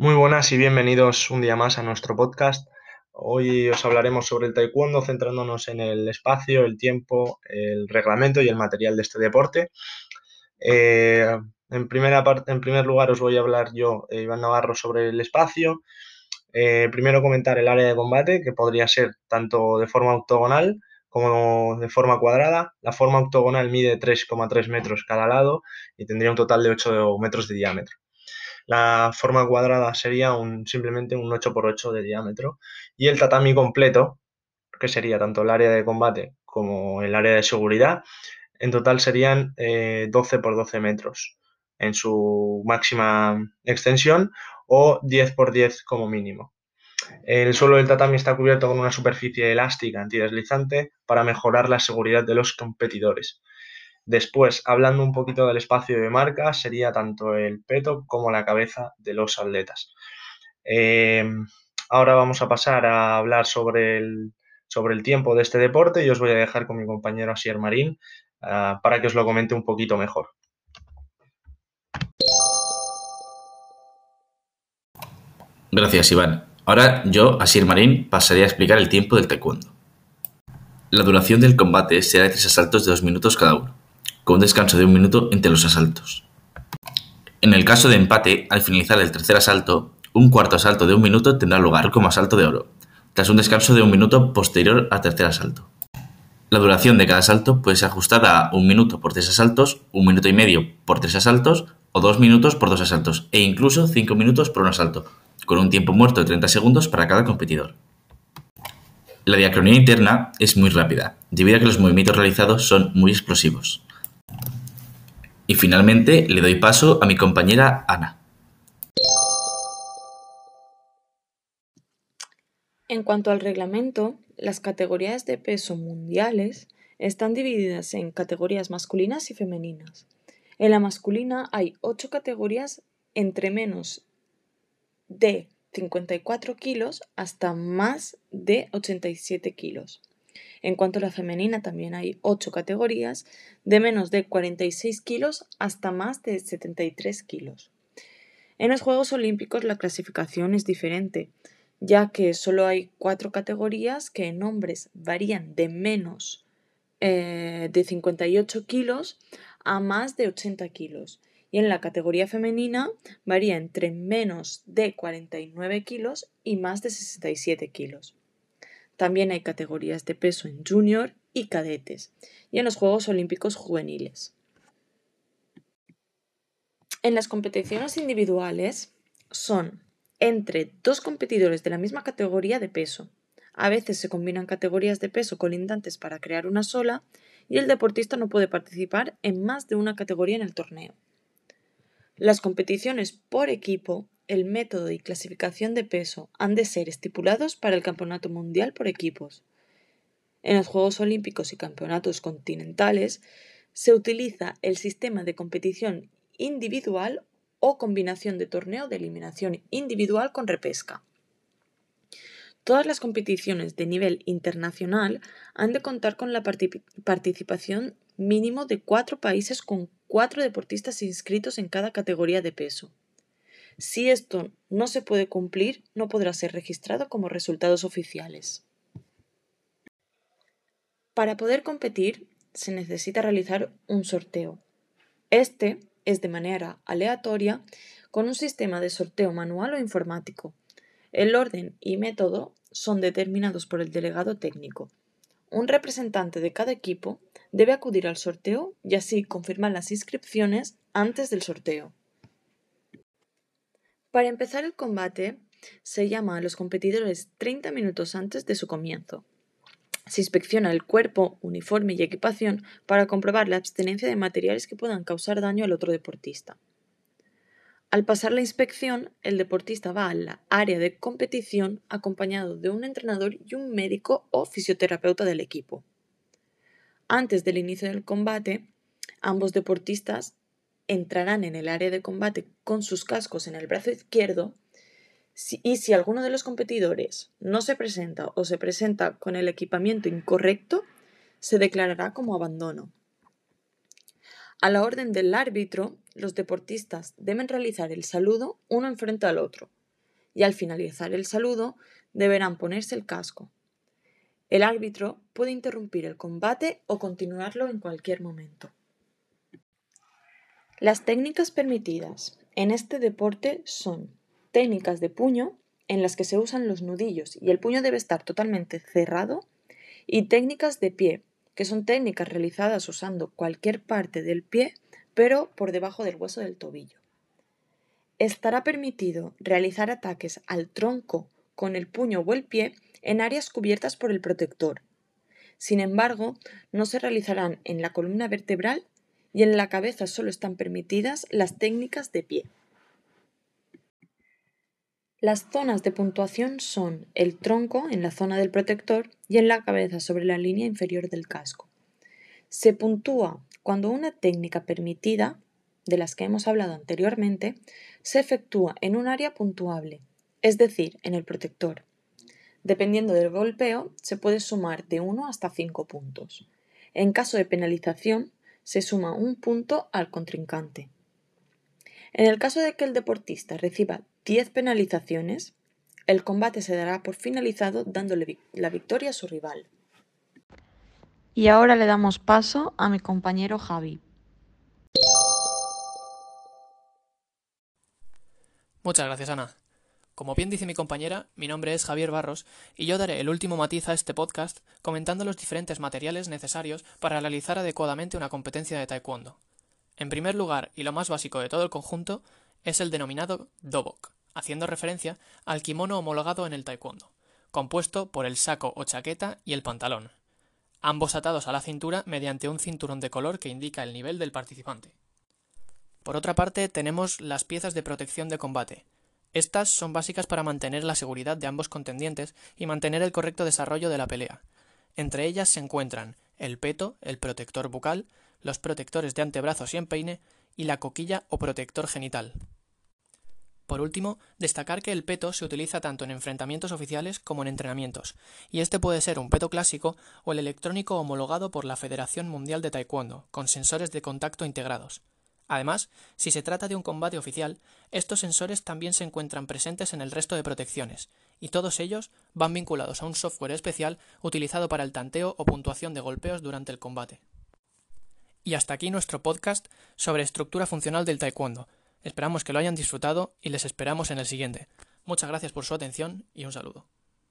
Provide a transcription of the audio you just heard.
Muy buenas y bienvenidos un día más a nuestro podcast. Hoy os hablaremos sobre el taekwondo centrándonos en el espacio, el tiempo, el reglamento y el material de este deporte. Eh, en, primera parte, en primer lugar os voy a hablar yo, eh, Iván Navarro, sobre el espacio. Eh, primero comentar el área de combate, que podría ser tanto de forma octogonal como de forma cuadrada. La forma octogonal mide 3,3 metros cada lado y tendría un total de 8 metros de diámetro. La forma cuadrada sería un, simplemente un 8x8 de diámetro. Y el tatami completo, que sería tanto el área de combate como el área de seguridad, en total serían 12 x 12 metros en su máxima extensión o 10 x 10 como mínimo. El suelo del tatami está cubierto con una superficie elástica antideslizante para mejorar la seguridad de los competidores. Después, hablando un poquito del espacio de marca, sería tanto el peto como la cabeza de los atletas. Eh, ahora vamos a pasar a hablar sobre el, sobre el tiempo de este deporte y os voy a dejar con mi compañero Asier Marín ah, para que os lo comente un poquito mejor. Gracias, Iván. Ahora yo, Asier Marín, pasaré a explicar el tiempo del taekwondo. La duración del combate será de tres asaltos de dos minutos cada uno con un descanso de un minuto entre los asaltos. En el caso de empate, al finalizar el tercer asalto, un cuarto asalto de un minuto tendrá lugar como asalto de oro, tras un descanso de un minuto posterior al tercer asalto. La duración de cada asalto puede ser ajustada a un minuto por tres asaltos, un minuto y medio por tres asaltos o dos minutos por dos asaltos e incluso cinco minutos por un asalto, con un tiempo muerto de 30 segundos para cada competidor. La diacronía interna es muy rápida, debido a que los movimientos realizados son muy explosivos. Y finalmente le doy paso a mi compañera Ana. En cuanto al reglamento, las categorías de peso mundiales están divididas en categorías masculinas y femeninas. En la masculina hay ocho categorías entre menos de 54 kilos hasta más de 87 kilos. En cuanto a la femenina, también hay 8 categorías, de menos de 46 kilos hasta más de 73 kilos. En los Juegos Olímpicos la clasificación es diferente, ya que solo hay 4 categorías que en hombres varían de menos eh, de 58 kilos a más de 80 kilos. Y en la categoría femenina varía entre menos de 49 kilos y más de 67 kilos. También hay categorías de peso en junior y cadetes y en los Juegos Olímpicos Juveniles. En las competiciones individuales son entre dos competidores de la misma categoría de peso. A veces se combinan categorías de peso colindantes para crear una sola y el deportista no puede participar en más de una categoría en el torneo. Las competiciones por equipo el método y clasificación de peso han de ser estipulados para el Campeonato Mundial por equipos. En los Juegos Olímpicos y Campeonatos Continentales se utiliza el sistema de competición individual o combinación de torneo de eliminación individual con repesca. Todas las competiciones de nivel internacional han de contar con la participación mínimo de cuatro países con cuatro deportistas inscritos en cada categoría de peso. Si esto no se puede cumplir, no podrá ser registrado como resultados oficiales. Para poder competir, se necesita realizar un sorteo. Este es de manera aleatoria con un sistema de sorteo manual o informático. El orden y método son determinados por el delegado técnico. Un representante de cada equipo debe acudir al sorteo y así confirmar las inscripciones antes del sorteo. Para empezar el combate, se llama a los competidores 30 minutos antes de su comienzo. Se inspecciona el cuerpo, uniforme y equipación para comprobar la abstenencia de materiales que puedan causar daño al otro deportista. Al pasar la inspección, el deportista va al área de competición acompañado de un entrenador y un médico o fisioterapeuta del equipo. Antes del inicio del combate, ambos deportistas entrarán en el área de combate con sus cascos en el brazo izquierdo y si alguno de los competidores no se presenta o se presenta con el equipamiento incorrecto, se declarará como abandono. A la orden del árbitro, los deportistas deben realizar el saludo uno enfrente al otro, y al finalizar el saludo deberán ponerse el casco. El árbitro puede interrumpir el combate o continuarlo en cualquier momento. Las técnicas permitidas en este deporte son técnicas de puño, en las que se usan los nudillos y el puño debe estar totalmente cerrado, y técnicas de pie, que son técnicas realizadas usando cualquier parte del pie, pero por debajo del hueso del tobillo. Estará permitido realizar ataques al tronco con el puño o el pie en áreas cubiertas por el protector. Sin embargo, no se realizarán en la columna vertebral y en la cabeza solo están permitidas las técnicas de pie. Las zonas de puntuación son el tronco en la zona del protector y en la cabeza sobre la línea inferior del casco. Se puntúa cuando una técnica permitida, de las que hemos hablado anteriormente, se efectúa en un área puntuable, es decir, en el protector. Dependiendo del golpeo, se puede sumar de 1 hasta 5 puntos. En caso de penalización, se suma un punto al contrincante. En el caso de que el deportista reciba 10 penalizaciones, el combate se dará por finalizado dándole la victoria a su rival. Y ahora le damos paso a mi compañero Javi. Muchas gracias, Ana. Como bien dice mi compañera, mi nombre es Javier Barros y yo daré el último matiz a este podcast comentando los diferentes materiales necesarios para realizar adecuadamente una competencia de taekwondo. En primer lugar, y lo más básico de todo el conjunto, es el denominado dobok, haciendo referencia al kimono homologado en el taekwondo, compuesto por el saco o chaqueta y el pantalón, ambos atados a la cintura mediante un cinturón de color que indica el nivel del participante. Por otra parte, tenemos las piezas de protección de combate, estas son básicas para mantener la seguridad de ambos contendientes y mantener el correcto desarrollo de la pelea. Entre ellas se encuentran el peto, el protector bucal, los protectores de antebrazos y empeine y la coquilla o protector genital. Por último, destacar que el peto se utiliza tanto en enfrentamientos oficiales como en entrenamientos, y este puede ser un peto clásico o el electrónico homologado por la Federación Mundial de Taekwondo, con sensores de contacto integrados. Además, si se trata de un combate oficial, estos sensores también se encuentran presentes en el resto de protecciones, y todos ellos van vinculados a un software especial utilizado para el tanteo o puntuación de golpeos durante el combate. Y hasta aquí nuestro podcast sobre estructura funcional del taekwondo. Esperamos que lo hayan disfrutado y les esperamos en el siguiente. Muchas gracias por su atención y un saludo.